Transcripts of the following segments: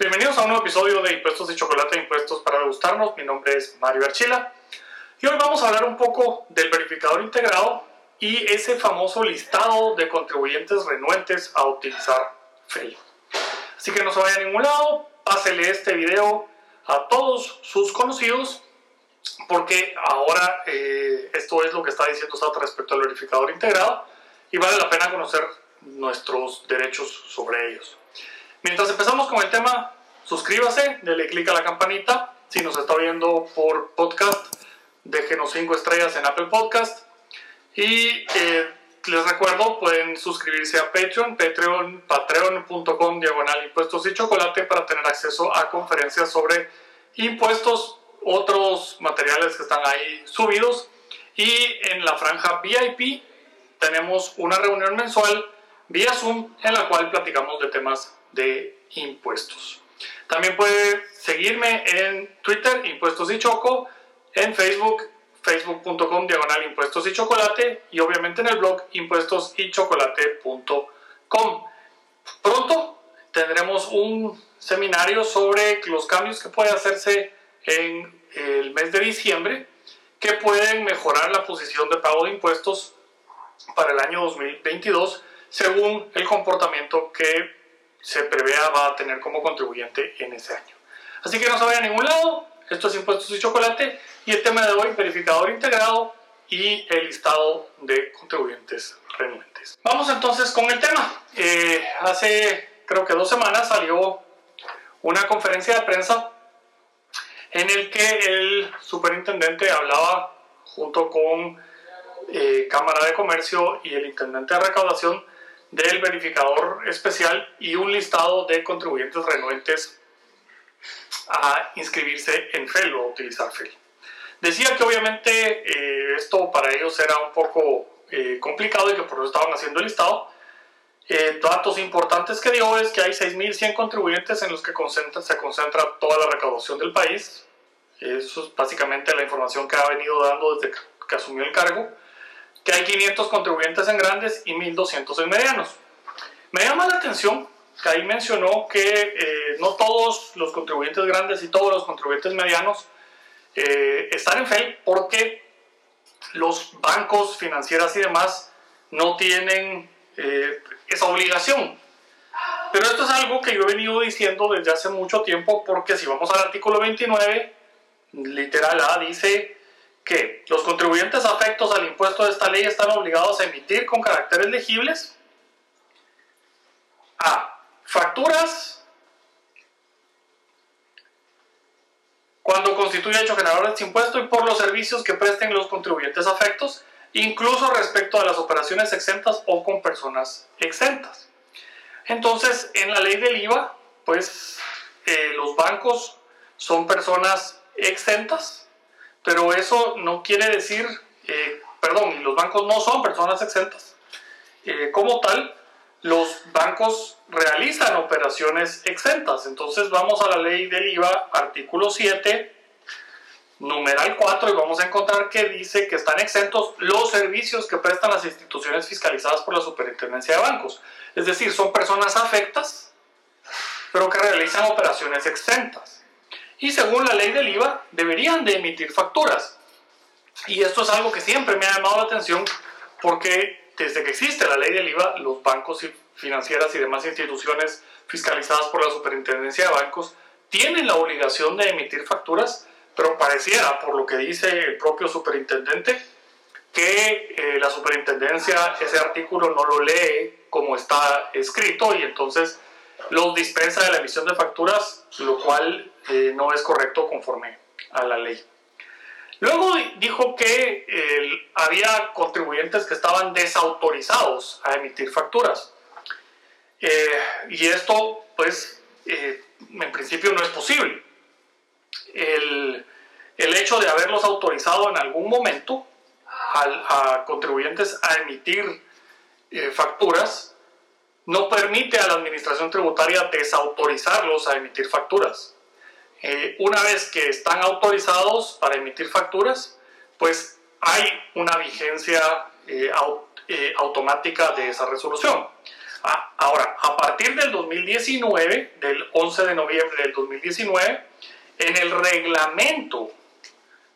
Bienvenidos a un nuevo episodio de Impuestos y Chocolate, Impuestos para degustarnos. Mi nombre es Mario Archila y hoy vamos a hablar un poco del verificador integrado y ese famoso listado de contribuyentes renuentes a utilizar FEI. Así que no se vaya a ningún lado, pásele este video a todos sus conocidos porque ahora eh, esto es lo que está diciendo SAT respecto al verificador integrado y vale la pena conocer nuestros derechos sobre ellos. Mientras empezamos con el tema, suscríbase, dele clic a la campanita. Si nos está viendo por podcast, déjenos 5 estrellas en Apple Podcast. Y eh, les recuerdo, pueden suscribirse a Patreon, patreon, patreon.com diagonal impuestos y chocolate para tener acceso a conferencias sobre impuestos, otros materiales que están ahí subidos. Y en la franja VIP tenemos una reunión mensual vía Zoom en la cual platicamos de temas de impuestos. También puede seguirme en Twitter, Impuestos y Choco, en Facebook, facebook.com diagonal impuestos y chocolate y obviamente en el blog impuestosychocolate.com. Pronto tendremos un seminario sobre los cambios que puede hacerse en el mes de diciembre que pueden mejorar la posición de pago de impuestos para el año 2022 según el comportamiento que se prevea va a tener como contribuyente en ese año. Así que no se vaya a ningún lado, esto es impuestos y chocolate y el tema de hoy, verificador integrado y el listado de contribuyentes renuentes. Vamos entonces con el tema. Eh, hace creo que dos semanas salió una conferencia de prensa en el que el superintendente hablaba junto con eh, Cámara de Comercio y el intendente de recaudación del verificador especial y un listado de contribuyentes renuentes a inscribirse en FEL o a utilizar FEL. Decía que obviamente eh, esto para ellos era un poco eh, complicado y que por eso estaban haciendo el listado. Eh, datos importantes que dio es que hay 6.100 contribuyentes en los que se concentra toda la recaudación del país. Eso es básicamente la información que ha venido dando desde que asumió el cargo que hay 500 contribuyentes en grandes y 1200 en medianos. Me llama la atención que ahí mencionó que eh, no todos los contribuyentes grandes y todos los contribuyentes medianos eh, están en FEI porque los bancos, financieras y demás no tienen eh, esa obligación. Pero esto es algo que yo he venido diciendo desde hace mucho tiempo porque si vamos al artículo 29, literal A dice que los contribuyentes afectos al impuesto de esta ley están obligados a emitir con caracteres legibles a facturas cuando constituye hecho generador de este impuesto y por los servicios que presten los contribuyentes afectos, incluso respecto a las operaciones exentas o con personas exentas. Entonces, en la ley del IVA, pues eh, los bancos son personas exentas pero eso no quiere decir, eh, perdón, los bancos no son personas exentas. Eh, como tal, los bancos realizan operaciones exentas. Entonces vamos a la ley del IVA, artículo 7, numeral 4, y vamos a encontrar que dice que están exentos los servicios que prestan las instituciones fiscalizadas por la Superintendencia de Bancos. Es decir, son personas afectas, pero que realizan operaciones exentas y según la ley del IVA deberían de emitir facturas. Y esto es algo que siempre me ha llamado la atención porque desde que existe la ley del IVA, los bancos financieras y demás instituciones fiscalizadas por la Superintendencia de Bancos tienen la obligación de emitir facturas, pero pareciera, por lo que dice el propio superintendente, que eh, la superintendencia ese artículo no lo lee como está escrito y entonces los dispensa de la emisión de facturas, lo cual eh, no es correcto conforme a la ley. Luego dijo que había contribuyentes que estaban desautorizados a emitir facturas. Eh, y esto, pues, eh, en principio no es posible. El, el, hecho de haberlos autorizado en algún momento a contribuyentes a emitir facturas no permite a la administración tributaria desautorizarlos a emitir facturas. Eh, una vez que están autorizados para emitir facturas, pues hay una vigencia eh, eh, automática de esa resolución. Ah, Ahora, a partir del 2019, del 11 de noviembre del 2019, en el reglamento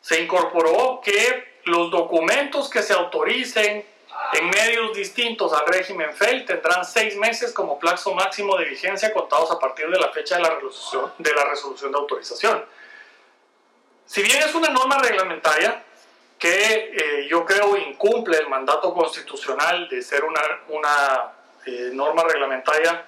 se incorporó que los documentos que se autoricen en medios distintos al régimen FEL tendrán seis meses como plazo máximo de vigencia contados a partir de la fecha de la resolución de, la resolución de autorización. Si bien es una norma reglamentaria que eh, yo creo incumple el mandato constitucional de ser una, una eh, norma reglamentaria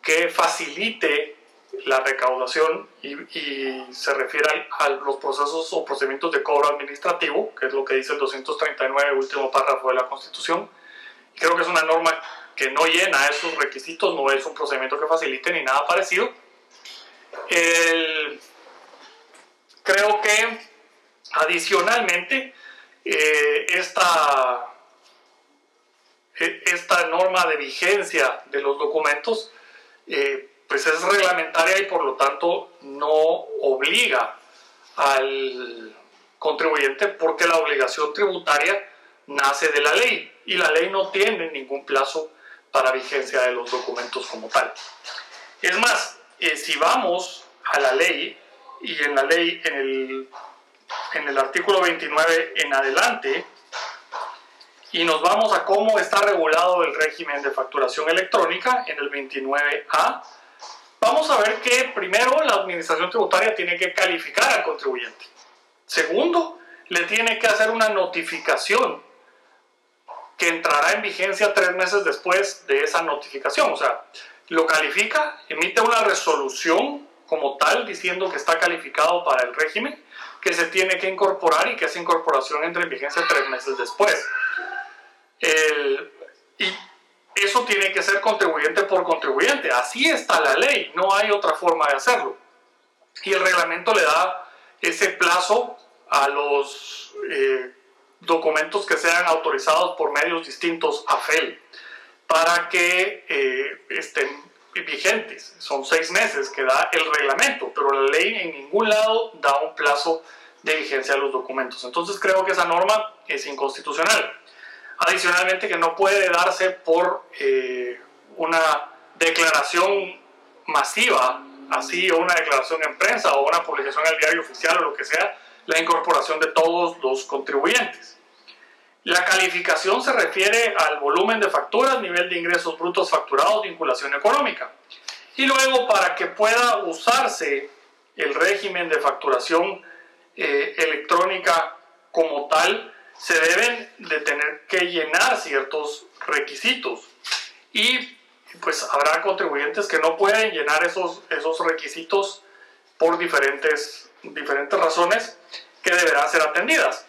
que facilite la recaudación y, se refiere a, los procesos o procedimientos de cobro administrativo, que es lo que dice el 239, último párrafo de la Constitución. Creo que es una norma que no llena esos requisitos, no es un procedimiento que facilite ni nada parecido. creo que adicionalmente eh, esta, e, esta norma de vigencia de los documentos eh, pues es reglamentaria y por lo tanto no obliga al contribuyente porque la obligación tributaria nace de la ley y la ley no tiene ningún plazo para vigencia de los documentos como tal. Es más, eh, si vamos a la ley y en la ley en el, en el artículo 29 en adelante y nos vamos a cómo está regulado el régimen de facturación electrónica en el 29A, vamos a ver que primero la administración tributaria tiene que calificar al contribuyente. Segundo, le tiene que hacer una notificación que entrará en vigencia tres meses después de esa notificación. O sea, lo califica, emite una resolución como tal diciendo que está calificado para el régimen, que se tiene que incorporar y que esa incorporación entre en vigencia tres meses después. Y eso tiene que ser contribuyente por contribuyente. Así está la ley, no hay otra forma de hacerlo. Y el reglamento le da ese plazo a los eh, documentos que sean autorizados por medios distintos a FEL para que eh, estén vigentes. Son seis meses que da el reglamento, pero la ley en ningún lado da un plazo de vigencia a los documentos. Entonces creo que esa norma es inconstitucional. Adicionalmente que no puede darse por eh, una declaración masiva, así, o una declaración en prensa, o una publicación el diario oficial, o lo que sea, la incorporación de todos los contribuyentes. La calificación se refiere al volumen de facturas, nivel de ingresos brutos facturados, vinculación económica. Y luego, para que pueda usarse el régimen de facturación eh, electrónica como tal, se deben de tener que llenar ciertos requisitos y pues habrá contribuyentes que no pueden llenar esos, esos requisitos por diferentes, diferentes razones que deberán ser atendidas.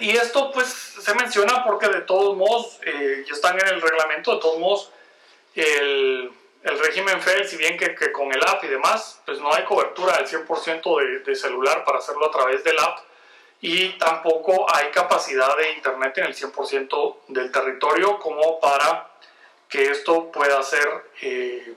Y esto pues se menciona porque de todos modos, eh, ya están en el reglamento, de todos modos, el, el régimen FEL, si bien que, que, con el app y demás, pues no hay cobertura del 100% de, de celular para hacerlo a través del app y tampoco hay capacidad de Internet en el 100% del territorio como para que esto pueda ser eh,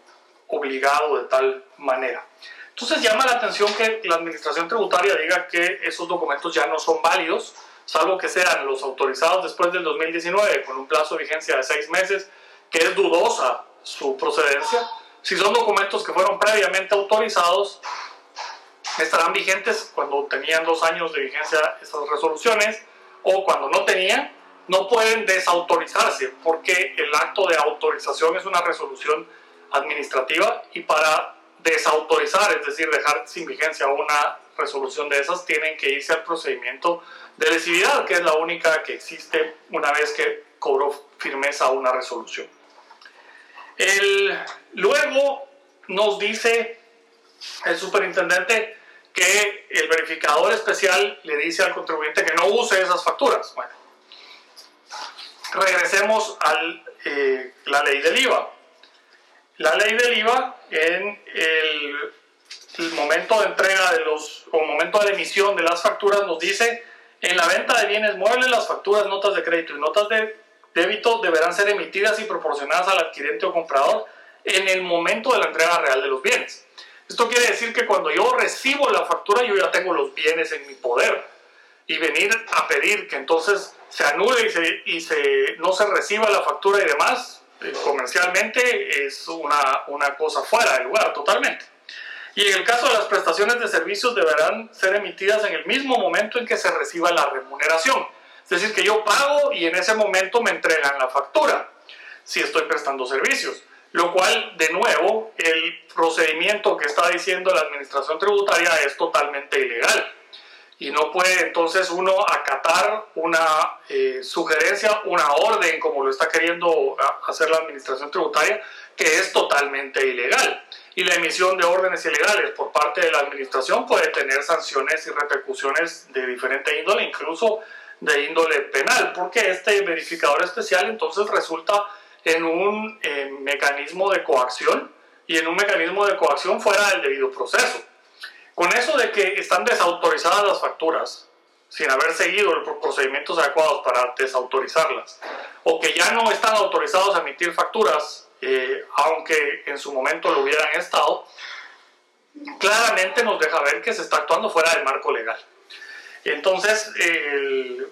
obligado de tal manera. Entonces llama la atención que la Administración Tributaria diga que esos documentos ya no son válidos, salvo que sean los autorizados después del 2019 con un plazo de vigencia de seis meses, que es dudosa su procedencia. Si son documentos que fueron previamente autorizados, estarán vigentes cuando tenían dos años de vigencia estas resoluciones o cuando no tenían, no pueden desautorizarse porque el acto de autorización es una resolución administrativa y para desautorizar, es decir, dejar sin vigencia una resolución de esas, tienen que irse al procedimiento de lesividad, que es la única que existe una vez que cobró firmeza una resolución. El, luego nos dice el superintendente que el verificador especial le dice al contribuyente que no use esas facturas. Bueno, regresemos a eh, la ley del IVA. La ley del IVA en el, momento de entrega de los, o momento de emisión de las facturas nos dice en la venta de bienes muebles las facturas, notas de crédito y notas de débito deberán ser emitidas y proporcionadas al adquirente o comprador en el momento de la entrega real de los bienes. Esto quiere decir que cuando yo recibo la factura yo ya tengo los bienes en mi poder. Y venir a pedir que entonces se anule y, se, y se, no se reciba la factura y demás, eh, comercialmente es una, una cosa fuera de lugar totalmente. Y en el caso de las prestaciones de servicios deberán ser emitidas en el mismo momento en que se reciba la remuneración. Es decir, que yo pago y en ese momento me entregan la factura si estoy prestando servicios. Lo cual, de nuevo, el procedimiento que está diciendo la administración tributaria es totalmente ilegal. Y no puede entonces uno acatar una eh, sugerencia, una orden, como lo está queriendo hacer la administración tributaria, que es totalmente ilegal. Y la emisión de órdenes ilegales por parte de la administración puede tener sanciones y repercusiones de diferente índole, incluso de índole penal, porque este verificador especial entonces resulta en un eh, mecanismo de coacción y en un mecanismo de coacción fuera del debido proceso. Con eso de que están desautorizadas las facturas, sin haber seguido los procedimientos adecuados para desautorizarlas, o que ya no están autorizados a emitir facturas, eh, aunque en su momento lo hubieran estado, claramente nos deja ver que se está actuando fuera del marco legal. Entonces,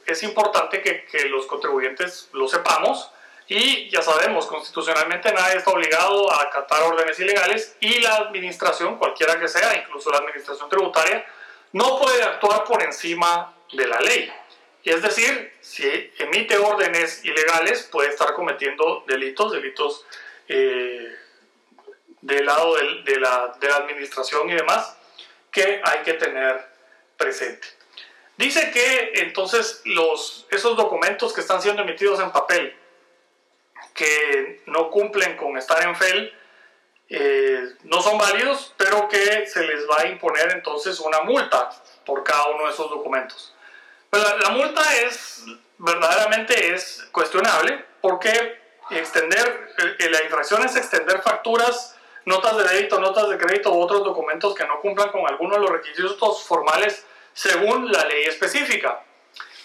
es importante que, que los contribuyentes lo sepamos y ya sabemos, constitucionalmente nadie está obligado a acatar órdenes ilegales y la administración, cualquiera que sea, incluso la administración tributaria, no puede actuar por encima de la ley. Es decir, si emite órdenes ilegales, puede estar cometiendo delitos, delitos eh, del lado de, la, de la administración y demás, que hay que tener presente. Dice que entonces los, esos documentos que están siendo emitidos en papel que no cumplen con estar en FEL eh, no son válidos, pero que se les va a imponer entonces una multa por cada uno de esos documentos. Pues la, multa es verdaderamente es cuestionable porque extender eh, la infracción es extender facturas, notas de débito, notas de crédito u otros documentos que no cumplan con alguno de los requisitos formales según la ley específica.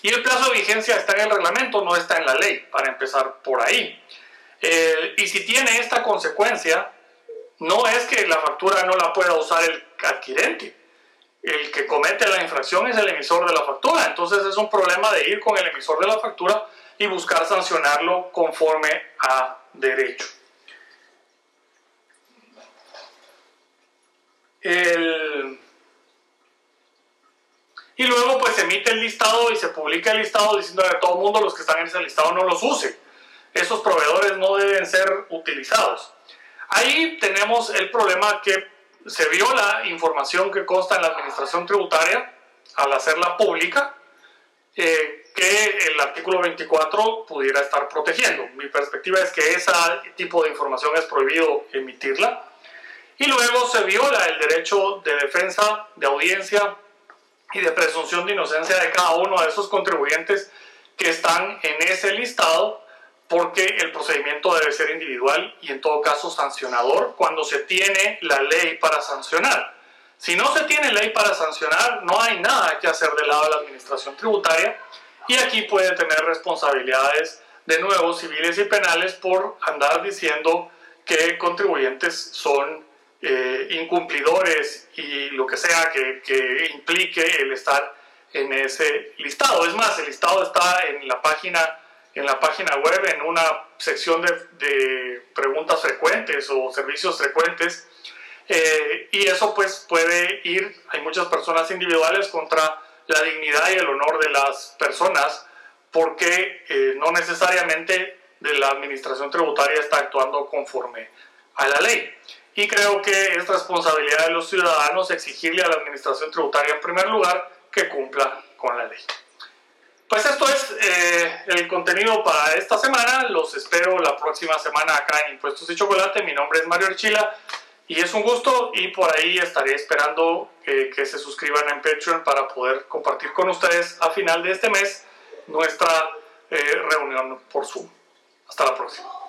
Y el plazo de vigencia está en el reglamento, no está en la ley, para empezar por ahí. Eh, y si tiene esta consecuencia, no es que la factura no la pueda usar el adquirente. El que comete la infracción es el emisor de la factura. Entonces es un problema de ir con el emisor de la factura y buscar sancionarlo conforme a derecho. Y luego pues se emite el listado y se publica el listado diciendo a todo el mundo los que están en ese listado no los use esos proveedores no deben ser utilizados. Ahí tenemos el problema que se viola información que consta en la administración tributaria al hacerla pública, eh, que el artículo 24 pudiera estar protegiendo. Mi perspectiva es que ese tipo de información es prohibido emitirla. Y luego se viola el derecho de defensa, de audiencia y de presunción de inocencia de cada uno de esos contribuyentes que están en ese listado porque el procedimiento debe ser individual y en todo caso sancionador cuando se tiene la ley para sancionar. Si no se tiene ley para sancionar, no hay nada que hacer del lado de la administración tributaria y aquí puede tener responsabilidades de nuevo civiles y penales por andar diciendo que contribuyentes son eh, incumplidores y lo que sea que, que implique el estar en ese listado. Es más, el listado está en la página en la página web en una sección de, preguntas frecuentes o servicios frecuentes. Eh, y eso pues puede ir, hay muchas personas individuales contra la dignidad y el honor de las personas porque eh, no necesariamente de la administración tributaria está actuando conforme a la ley. Y creo que es responsabilidad de los ciudadanos exigirle a la administración tributaria en primer lugar que cumpla con la ley. Pues esto es eh, el contenido para esta semana. Los espero la próxima semana acá en Impuestos y Chocolate. Mi nombre es Mario Archila y es un gusto y por ahí estaré esperando que, que se suscriban en Patreon para poder compartir con ustedes a final de este mes nuestra eh, reunión por Zoom. Hasta la próxima.